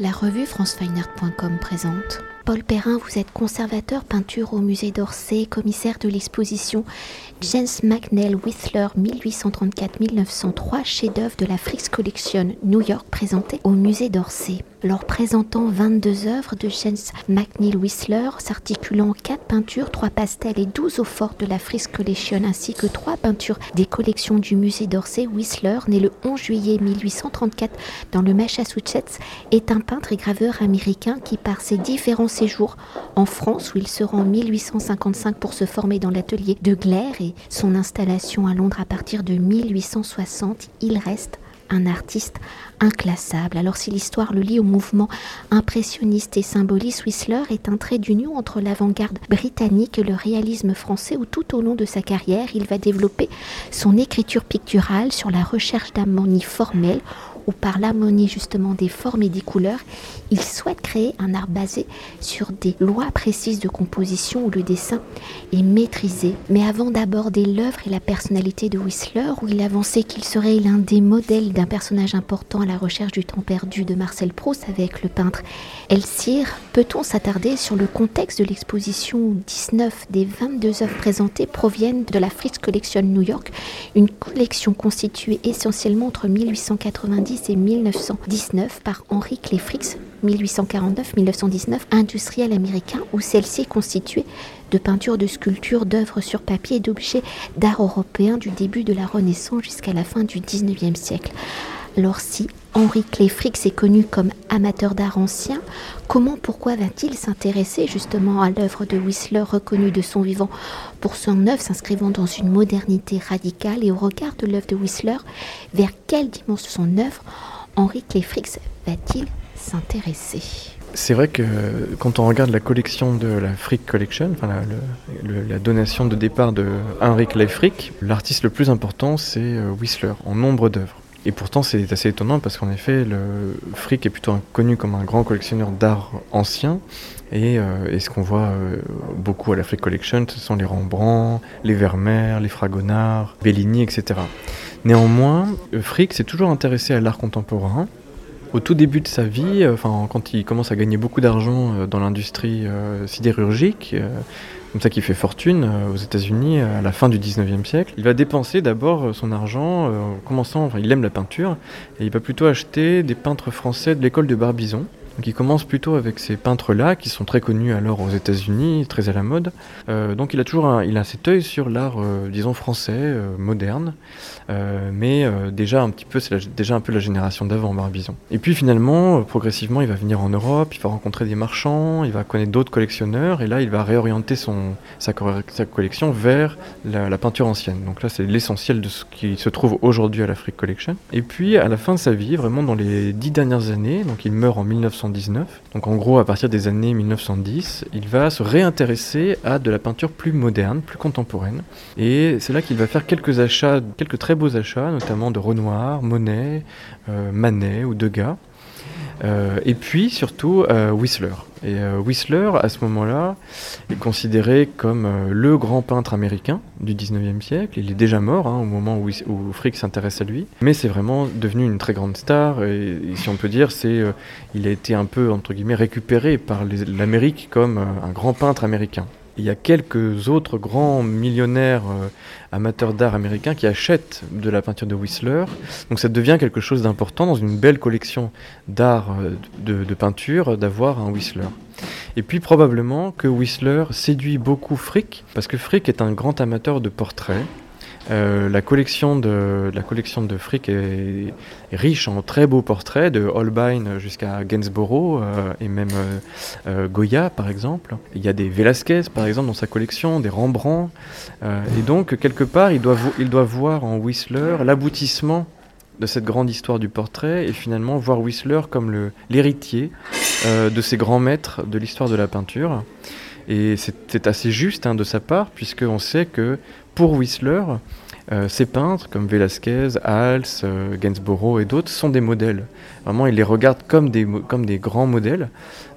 La revue francefineart.com présente. Paul Perrin, vous êtes conservateur peinture au musée d'Orsay, commissaire de l'exposition James McNeill Whistler 1834-1903, chef-d'œuvre de la Frix Collection New York, présenté au musée d'Orsay. Leur présentant 22 œuvres de James McNeill Whistler, s'articulant en 4 peintures, 3 pastels et 12 eaux fortes de la Frix Collection, ainsi que 3 peintures des collections du musée d'Orsay, Whistler, né le 11 juillet 1834 dans le Massachusetts, est un peintre et graveur américain qui, par ses différents séjours en France, où il se rend en 1855 pour se former dans l'atelier de Glaire et son installation à Londres à partir de 1860, il reste un artiste inclassable. Alors si l'histoire le lie au mouvement impressionniste et symboliste, Whistler est un trait d'union entre l'avant-garde britannique et le réalisme français où tout au long de sa carrière, il va développer son écriture picturale sur la recherche d'harmonie formelle ou par l'harmonie justement des formes et des couleurs, il souhaite créer un art basé sur des lois précises de composition où le dessin est maîtrisé. Mais avant d'aborder l'œuvre et la personnalité de Whistler, où il avançait qu'il serait l'un des modèles d'un personnage important à la recherche du temps perdu de Marcel Proust avec le peintre Elsir, peut-on s'attarder sur le contexte de l'exposition où 19 des 22 œuvres présentées proviennent de la Fritz Collection New York, une collection constituée essentiellement entre 1890 et 1919 par Henri Clefrix, 1849-1919, industriel américain, où celle-ci est constituée de peintures, de sculptures, d'œuvres sur papier et d'objets d'art européen du début de la Renaissance jusqu'à la fin du XIXe siècle. Alors si Henri Clefrix est connu comme amateur d'art ancien, comment, pourquoi va-t-il s'intéresser justement à l'œuvre de Whistler reconnue de son vivant pour son œuvre s'inscrivant dans une modernité radicale et au regard de l'œuvre de Whistler, vers quelle dimension son œuvre Henri Clefrix va-t-il s'intéresser c'est vrai que quand on regarde la collection de la Frick Collection, enfin la, donation de départ de Henri Clefrix, l'artiste le plus important c'est euh, Whistler en nombre d'œuvres. Et pourtant, c'est assez étonnant parce qu'en effet, Frick est plutôt connu comme un grand collectionneur d'art ancien. Et, euh, ce qu'on voit euh, beaucoup à la Frick Collection, ce sont les Rembrandt, les Vermeer, les Fragonard, Bellini, etc. Néanmoins, Frick s'est toujours intéressé à l'art contemporain. Au tout début de sa vie, euh, quand il commence à gagner beaucoup d'argent dans l'industrie sidérurgique, comme ça qu'il fait fortune euh, aux États-Unis à la fin du 19e siècle. Il va dépenser d'abord euh, son argent, euh, en commençant, il aime la peinture, et il va plutôt acheter des peintres français de l'école de Barbizon. Donc il commence plutôt avec ces peintres-là, qui sont très connus alors aux États-Unis, très à la mode. donc il a toujours un, il a cet œil sur l'art, disons, français, moderne. Euh, mais euh, déjà un petit peu, c'est déjà un peu la génération d'avant Barbizon. Et puis finalement, euh, progressivement, il va venir en Europe, il va rencontrer des marchands, il va connaître d'autres collectionneurs, et là, il va réorienter son, sa, collection vers la, peinture ancienne. Donc là, c'est l'essentiel de ce qui se trouve aujourd'hui à l'Afrique Collection. Et puis, à la fin de sa vie, vraiment dans les dix dernières années, donc il meurt en 1919, donc en gros, à partir des années 1910, il va se réintéresser à de la peinture plus moderne, plus contemporaine. Et c'est là qu'il va faire quelques achats, quelques très beaux achats, notamment de Renoir, Monet, euh, Manet ou Degas. Euh, et puis surtout euh, Whistler. Et Whistler, à ce moment-là, est considéré comme le grand peintre américain du 19e siècle. Il est déjà mort hein, au moment où, où Frick s'intéresse à lui. Mais c'est vraiment devenu une très grande star. Et, si on peut dire, c'est, il a été un peu, entre guillemets, récupéré par l'Amérique comme un grand peintre américain. Il y a quelques autres grands millionnaires euh, amateurs d'art américains qui achètent de la peinture de Whistler. Donc ça devient quelque chose d'important dans une belle collection d'art euh, de, peinture d'avoir un Whistler. Et puis probablement que Whistler séduit beaucoup Frick, parce que Frick est un grand amateur de portraits. Euh, la, collection de, la collection de Frick est, riche en très beaux portraits, de Holbein jusqu'à Gainsborough euh, et même euh, Goya par exemple. Il y a des Velasquez par exemple dans sa collection, des Rembrandt. et donc quelque part il doit, il doit voir en Whistler l'aboutissement de cette grande histoire du portrait et finalement voir Whistler comme l'héritier de ces grands maîtres de l'histoire de la peinture. Et c'est assez juste hein, de sa part, puisqu'on sait que pour Whistler, euh, ces peintres comme Velasquez, Hals, euh, Gainsborough et d'autres sont des modèles. Vraiment, il les regarde comme des, grands modèles.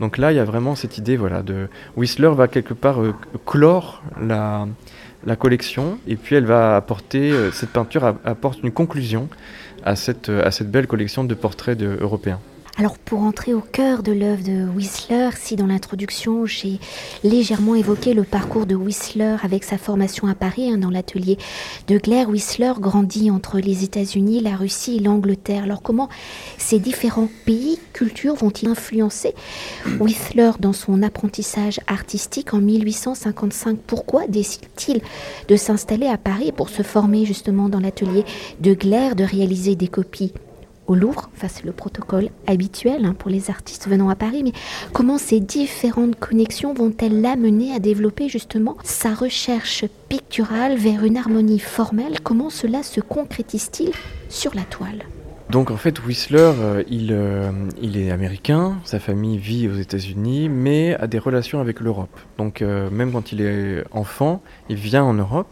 Donc là, il y a vraiment cette idée voilà, de Whistler va quelque part euh, clore la, la collection et puis elle va apporter, cette peinture apporte une conclusion à cette, à cette belle collection de portraits de, européens. Alors pour entrer au cœur de l'œuvre de Whistler, si dans l'introduction j'ai légèrement évoqué le parcours de Whistler avec sa formation à Paris hein, dans l'atelier de Claire, Whistler grandit entre les États-Unis, la Russie et l'Angleterre. Alors comment ces différents pays, cultures vont-ils influencer Whistler dans son apprentissage artistique en 1855 Pourquoi décide-t-il de s'installer à Paris pour se former justement dans l'atelier de Glaire, de réaliser des copies au Louvre, enfin c'est le protocole habituel hein, pour les artistes venant à Paris, mais comment ces différentes connexions vont-elles l'amener à développer justement sa recherche picturale vers une harmonie formelle? Comment cela se concrétise-t-il sur la toile? Donc en fait, Whistler, euh, il, euh, il, est américain, sa famille vit aux États-Unis, mais a des relations avec l'Europe. Donc euh, même quand il est enfant, il vient en Europe.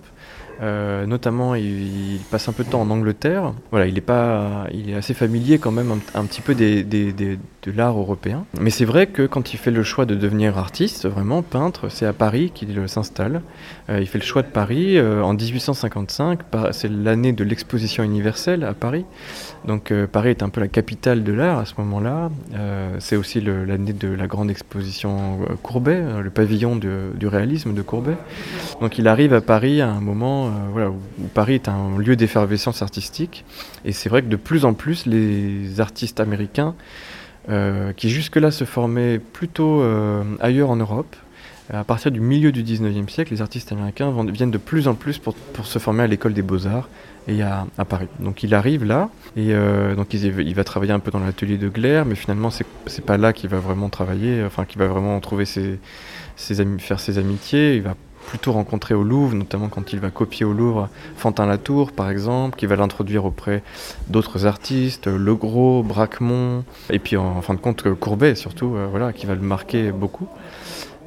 Euh, notamment, il, passe un peu de temps en Angleterre. Voilà, il est pas, il est assez familier quand même un, petit peu des, des, de l'art européen. Mais c'est vrai que quand il fait le choix de devenir artiste, vraiment peintre, c'est à Paris qu'il s'installe. Euh, il fait le choix de Paris euh, en 1855. C'est l'année de l'exposition universelle à Paris. Donc Paris est un peu la capitale de l'art à ce moment-là. c'est aussi l'année de la grande exposition Courbet, le pavillon du réalisme de Courbet. Donc il arrive à Paris à un moment euh, Paris est un lieu d'effervescence artistique. Et c'est vrai que de plus en plus, les artistes américains, euh, qui jusque-là se formaient plutôt euh, ailleurs en Europe, à partir du milieu du 19e siècle, les artistes américains viennent de plus en plus pour, se former à l'école des beaux-arts et à, Paris. Donc il arrive là, et donc il, va travailler un peu dans l'atelier de Glaire, mais finalement c'est pas là qu'il va vraiment travailler, enfin qu'il va vraiment trouver ses, ses amis, faire ses amitiés. Il va plutôt rencontré au Louvre, notamment quand il va copier au Louvre Fantin Latour, par exemple, qui va l'introduire auprès d'autres artistes, Le Gros, Braquemont, et puis en, fin de compte Courbet surtout, euh, voilà, qui va le marquer beaucoup.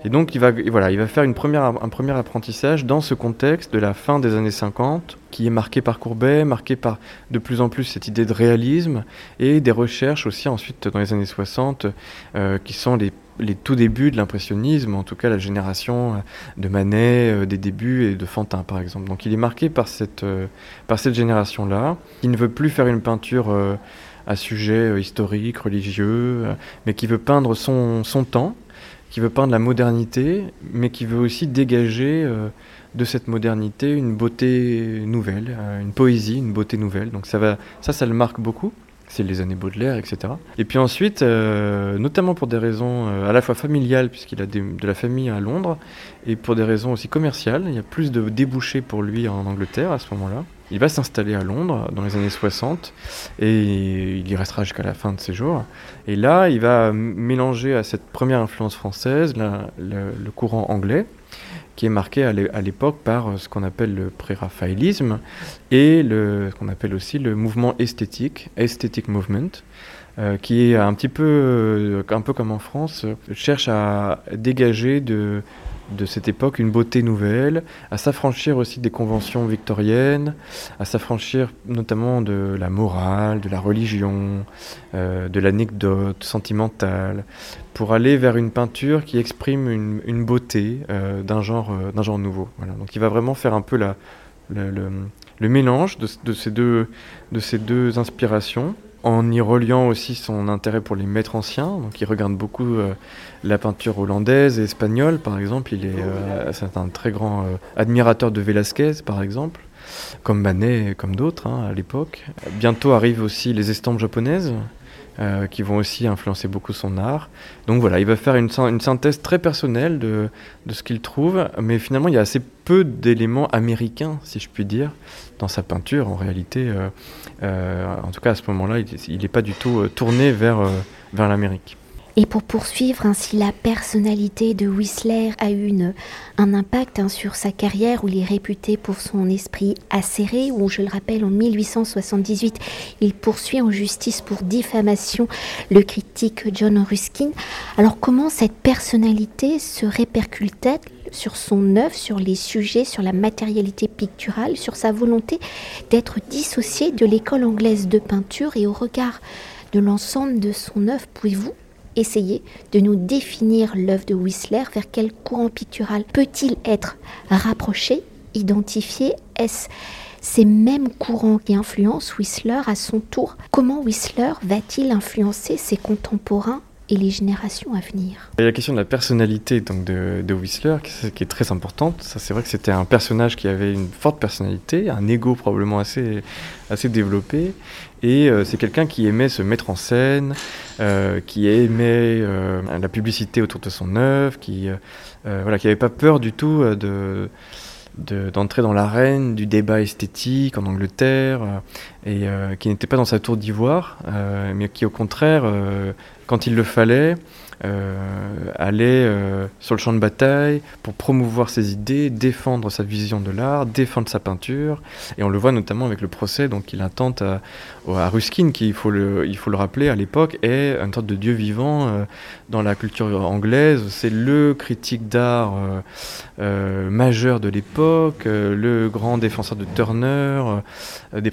Et donc il va, voilà, il va faire une première, un premier apprentissage dans ce contexte de la fin des années 50, qui est marqué par Courbet, marqué par de plus en plus cette idée de réalisme, et des recherches aussi ensuite dans les années 60, euh, qui sont les les tout débuts de l'impressionnisme, en tout cas la génération euh, de Manet, euh, des débuts et de Fantin par exemple. Donc il est marqué par cette, euh, cette génération-là, qui ne veut plus faire une peinture à sujet historique, religieux, mais qui veut peindre son, son, temps, qui veut peindre la modernité, mais qui veut aussi dégager de cette modernité une beauté nouvelle, une poésie, une beauté nouvelle. Donc ça, ça, ça le marque beaucoup c'est les années Baudelaire, etc. Et puis ensuite, euh, notamment pour des raisons euh, à la fois familiales, puisqu'il a de la famille à Londres, et pour des raisons aussi commerciales, il y a plus de débouchés pour lui en Angleterre à ce moment-là. Il va s'installer à Londres dans les années 60 et il y restera jusqu'à la fin de ses jours. Et là, il va mélanger à cette première influence française le courant anglais qui est marqué à l'époque par euh, ce qu'on appelle le pré-raphaélisme et le, ce qu'on appelle aussi le mouvement esthétique, aesthetic movement, euh, qui est un petit peu, euh, un peu comme en France, cherche à dégager de, de cette époque une beauté nouvelle, à s'affranchir aussi des conventions victoriennes, à s'affranchir notamment de la morale, de la religion, euh, de l'anecdote sentimentale, pour aller vers une peinture qui exprime une, beauté euh, d'un genre, euh, d'un genre nouveau. Voilà. Donc il va vraiment faire un peu le, mélange de, ces deux, de ces deux inspirations en y reliant aussi son intérêt pour les maîtres anciens. Donc il regarde beaucoup euh, la peinture hollandaise et espagnole, par exemple. Il est, euh, c'est un très grand euh, admirateur de Velázquez, par exemple, comme Manet et comme d'autres hein, à l'époque. Bientôt arrivent aussi les estampes japonaises. Qui vont aussi influencer beaucoup son art. Donc voilà, il va faire une, synthèse très personnelle de, ce qu'il trouve, mais finalement il y a assez peu d'éléments américains, si je puis dire, dans sa peinture en réalité. Euh, en tout cas, à ce moment-là, il n'est pas du tout euh, tourné euh, vers l'Amérique. Et pour poursuivre, ainsi la personnalité de Whistler a eu une, un impact hein, sur sa carrière où il est réputé pour son esprit acéré, où je le rappelle en 1878, il poursuit en justice pour diffamation le critique John Ruskin. Alors comment cette personnalité se répercute-t-elle sur son œuvre, sur les sujets, sur la matérialité picturale, sur sa volonté d'être dissocié de l'école anglaise de peinture et au regard de l'ensemble de son œuvre, pouvez-vous essayer de nous définir l'œuvre de Whistler Vers quel courant pictural peut-il être rapproché, identifié Est-ce ces mêmes courants qui influencent Whistler à son tour? Comment Whistler va-t-il influencer ses contemporains et les générations à venir. Il y a la question de la personnalité donc, de, de Whistler qui, est très importante. C'est vrai que c'était un personnage qui avait une forte personnalité, un ego probablement assez, assez développé. Et euh, c'est quelqu'un qui aimait se mettre en scène, euh, qui aimait euh, la publicité autour de son œuvre, qui voilà, qui n'avait pas peur du tout de d'entrer dans l'arène du débat esthétique en Angleterre et qui n'était pas dans sa tour d'ivoire, mais qui au contraire quand il le fallait, euh, euh, sur le champ de bataille pour promouvoir ses idées, défendre sa vision de l'art, défendre sa peinture. Et on le voit notamment avec le procès qu'il intente à, à, Ruskin, qui, il faut, le, rappeler, à l'époque, est une sorte de dieu vivant euh, dans la culture anglaise. C'est le critique d'art majeur de l'époque, le grand défenseur de Turner, des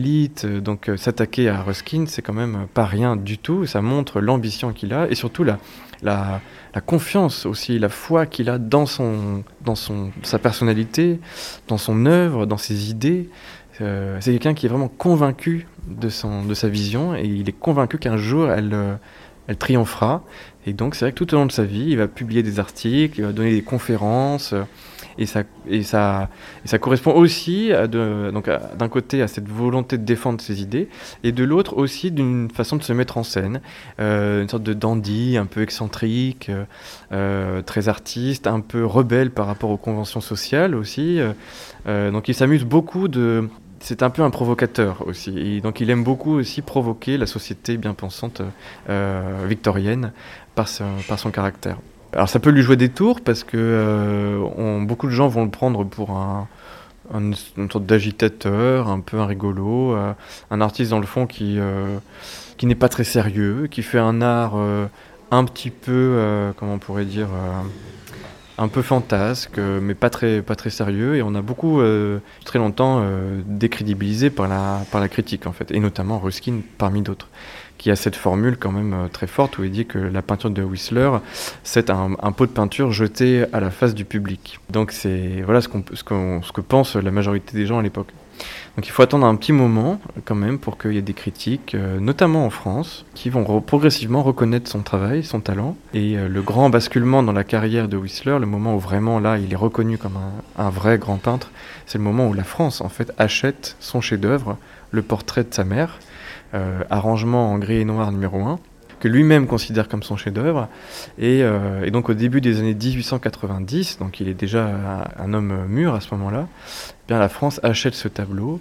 pré-raphaélites. donc s'attaquer à Ruskin, c'est quand même pas rien du tout. Ça montre l'ambition qu'il a et surtout la, confiance aussi, la foi qu'il a dans, sa personnalité, dans son œuvre, dans ses idées. Euh, c'est quelqu'un qui est vraiment convaincu de, sa vision et il est convaincu qu'un jour euh, elle triomphera. Et donc c'est vrai que tout au long de sa vie, il va publier des articles, il va donner des conférences. Et ça, et ça, ça correspond aussi, d'un côté, à cette volonté de défendre ses idées, et de l'autre aussi d'une façon de se mettre en scène, euh, une sorte de dandy, un peu excentrique, euh, euh, très artiste, un peu rebelle par rapport aux conventions sociales aussi. donc il s'amuse beaucoup de, c'est un peu un provocateur aussi. Et donc il aime beaucoup aussi provoquer la société bien pensante victorienne par son caractère. Alors ça peut lui jouer des tours parce que euh, beaucoup de gens vont le prendre pour un, une sorte d'agitateur, un peu un rigolo, euh, un artiste dans le fond qui, euh, qui n'est pas très sérieux, qui fait un art un petit peu, comment on pourrait dire, un peu fantasque, mais pas très, pas très sérieux. Et on a beaucoup, très longtemps, décrédibilisé par la, par la critique en fait, et notamment Ruskin parmi d'autres qui a cette formule quand même euh, très forte où il dit que la peinture de Whistler, c'est un, pot de peinture jeté à la face du public. Donc c'est voilà ce, ce, ce que pense la majorité des gens à l'époque. Donc il faut attendre un petit moment quand même pour qu'il y ait des critiques, euh, notamment en France, qui vont progressivement reconnaître son travail, son talent. Et euh, le grand basculement dans la carrière de Whistler, le moment où vraiment là il est reconnu comme un, vrai grand peintre, c'est le moment où la France en fait achète son chef-d'œuvre, le portrait de sa mère, euh, arrangement en gris et noir numéro 1, que lui-même considère comme son chef-d'œuvre. Euh, et, donc au début des années 1890, donc il est déjà un, homme mûr à ce moment-là, eh bien la France achète ce tableau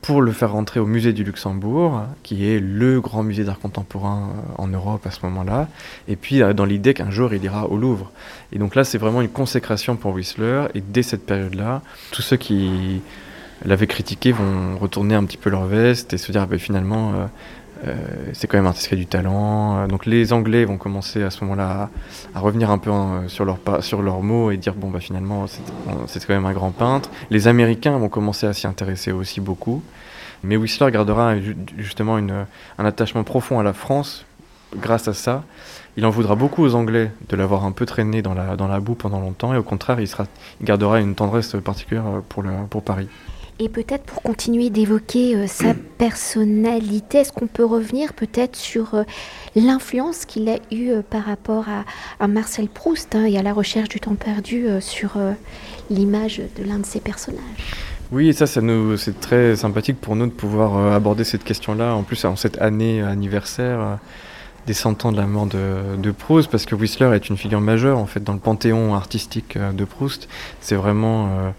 pour le faire rentrer au musée du Luxembourg, qui est le grand musée d'art contemporain euh, en Europe à ce moment-là, et puis dans l'idée qu'un jour il ira au Louvre. Et donc là c'est vraiment une consécration pour Whistler, et dès cette période-là, tous ceux qui l'avaient critiqué vont retourner un petit peu leur veste et se dire bah, finalement euh, euh, c'est quand même un artiste qui a du talent. Euh, donc les Anglais vont commencer à ce moment-là à, revenir un peu sur leurs sur leurs mots et dire bon bah finalement c'est quand même un grand peintre. Les Américains vont commencer à s'y intéresser aussi beaucoup. Mais Whistler gardera justement une, un attachement profond à la France grâce à ça. Il en voudra beaucoup aux Anglais de l'avoir un peu traîné dans la, dans la boue pendant longtemps et au contraire il, sera, il gardera une tendresse particulière pour, le, pour Paris. Et peut-être pour continuer d'évoquer euh, sa personnalité, est-ce qu'on peut revenir peut-être sur euh, l'influence qu'il a eue euh, par rapport à, Marcel Proust hein, et à la recherche du temps perdu sur l'image de l'un de ses personnages? Oui, et ça, ça nous, c'est très sympathique pour nous de pouvoir aborder cette question-là, en plus en cette année anniversaire des cent ans de la mort de, de, Proust, parce que Whistler est une figure majeure en fait dans le panthéon artistique de Proust. C'est vraiment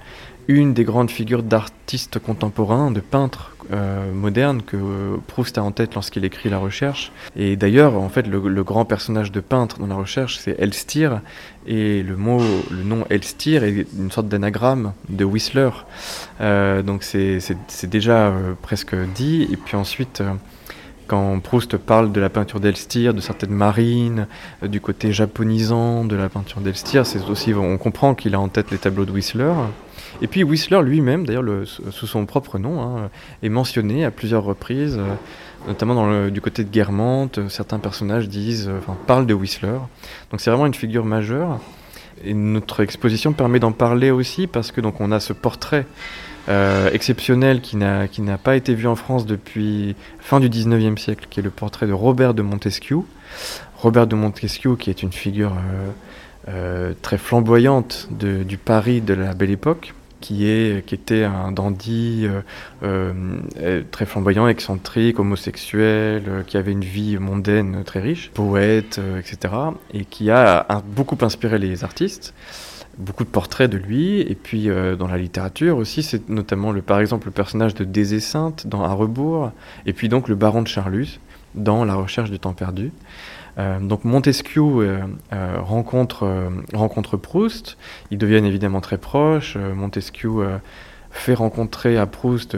une des grandes figures d'artistes contemporains, de peintres euh, modernes que Proust a en tête lorsqu'il écrit La Recherche. Et d'ailleurs, en fait, le, grand personnage de peintre dans La Recherche, c'est Elstir, et le mot, le nom Elstir est une sorte d'anagramme de Whistler. Euh, donc c'est déjà euh, presque dit. Et puis ensuite quand Proust parle de la peinture d'Elstir, de certaines marines, du côté japonisant de la peinture d'Elstir, on comprend qu'il a en tête les tableaux de Whistler. Et puis Whistler lui-même, d'ailleurs sous son propre nom, hein, est mentionné à plusieurs reprises, euh, notamment du côté de Guermantes. Certains personnages disent, euh, parlent de Whistler. Donc c'est vraiment une figure majeure. Et notre exposition permet d'en parler aussi parce que donc on a ce portrait exceptionnel qui n'a pas été vu en France depuis fin du 19e siècle, qui est le portrait de Robert de Montesquieu. Robert de Montesquieu, qui est une figure très flamboyante du Paris de la Belle Époque, qui, est, qui était un dandy euh, euh, très flamboyant, excentrique, homosexuel, euh, qui avait une vie mondaine très riche, poète, etc. Et qui a, beaucoup inspiré les artistes beaucoup de portraits de lui, et puis dans la littérature aussi, c'est notamment le, par exemple le personnage de Désé Sainte dans À rebours, et puis donc le baron de Charlus dans La recherche du temps perdu. Euh, donc Montesquieu euh, euh, rencontre, rencontre Proust, ils deviennent évidemment très proches, Montesquieu fait rencontrer à Proust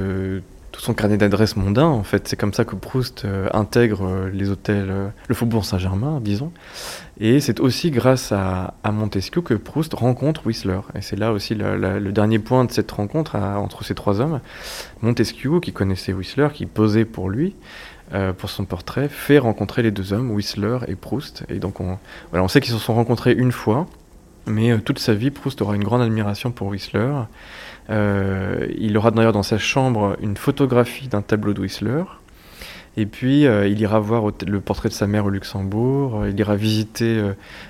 tout son carnet d'adresses mondain, en fait. C'est comme ça que Proust intègre les hôtels, le Faubourg Saint-Germain, disons. Et c'est aussi grâce à, Montesquieu que Proust rencontre Whistler. Et c'est là aussi le dernier point de cette rencontre entre ces trois hommes. Montesquieu, qui connaissait Whistler, qui posait pour lui, euh, pour son portrait, fait rencontrer les deux hommes, Whistler et Proust. Et donc on, voilà, on sait qu'ils se sont rencontrés une fois, mais euh, toute sa vie, Proust aura une grande admiration pour Whistler. Euh, il aura d'ailleurs dans sa chambre une photographie d'un tableau de Whistler. Et puis, il ira voir le portrait de sa mère au Luxembourg. il ira visiter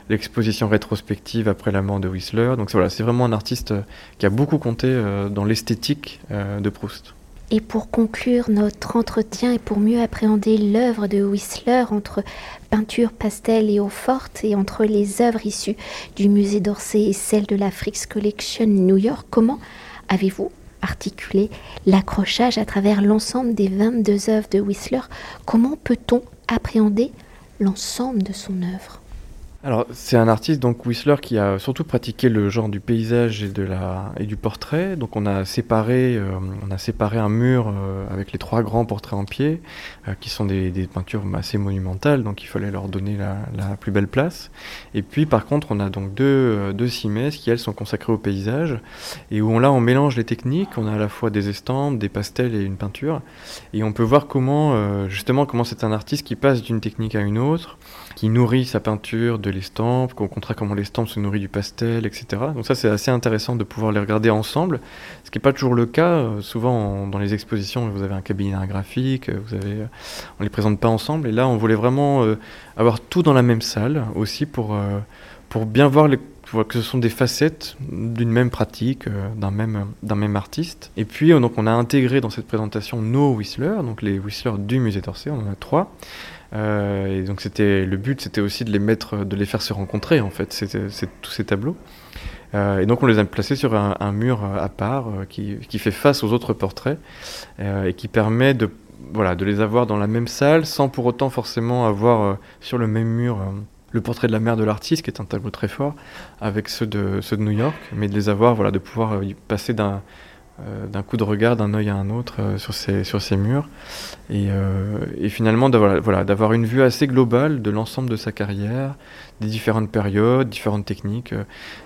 l'exposition rétrospective après la mort de Whistler. Donc voilà, c'est vraiment un artiste qui a beaucoup compté dans l'esthétique de Proust. Et pour conclure notre entretien et pour mieux appréhender l'œuvre de Whistler entre peinture, pastel et eau forte et entre les œuvres issues du musée d'Orsay et celles de la Frix Collection New York, comment avez-vous articulé l'accrochage à travers l'ensemble des 22 œuvres de Whistler? Comment peut-on appréhender l'ensemble de son œuvre? Alors, c'est un artiste, donc Whistler, qui a surtout pratiqué le genre du paysage et, de la, et du portrait. Donc, on a séparé, euh, on a séparé un mur euh, avec les trois grands portraits en pied, euh, qui sont des, peintures assez monumentales, donc il fallait leur donner la, plus belle place. Et puis, par contre, on a donc deux, deux qui, elles, sont consacrées au paysage, et où on, là, on mélange les techniques. On a à la fois des estampes, des pastels et une peinture. Et on peut voir comment, justement, comment c'est un artiste qui passe d'une technique à une autre, qui nourrit sa peinture de l'estampe, au contraire comment l'estampe se nourrit du pastel, etc. Donc ça c'est assez intéressant de pouvoir les regarder ensemble, ce qui n'est pas toujours le cas. Euh, souvent dans les expositions vous avez un cabinet graphique, vous avez, euh, on les présente pas ensemble, et là on voulait vraiment euh, avoir tout dans la même salle aussi pour, pour bien voir que ce sont des facettes d'une même pratique, d'un même, d'un même artiste. Et puis, donc, on a intégré dans cette présentation nos Whistler, donc les Whistler du musée d'Orsay, on en a trois. Euh, et donc c'était le but, c'était aussi de les mettre, de les faire se rencontrer en fait, c'est tous ces tableaux. Euh, et donc on les a placés sur un, mur à part euh, qui, qui, fait face aux autres portraits et qui permet de voilà de les avoir dans la même salle sans pour autant forcément avoir sur le même mur le portrait de la mère de l'artiste qui est un tableau très fort avec ceux de ceux de New York, mais de les avoir voilà de pouvoir y passer d'un euh, d'un coup de regard, d'un œil à un autre euh, sur, ces, sur ces murs. Et, euh, et finalement, d'avoir voilà, d'avoir une vue assez globale de l'ensemble de sa carrière, des différentes périodes, différentes techniques.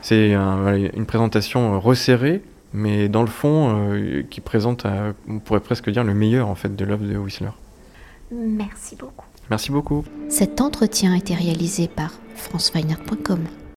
C'est une présentation resserrée, mais dans le fond, qui présente, on pourrait presque dire, le meilleur en fait de l'œuvre de Whistler. Merci beaucoup. Merci beaucoup. Cet entretien a été réalisé par franceweiner.com.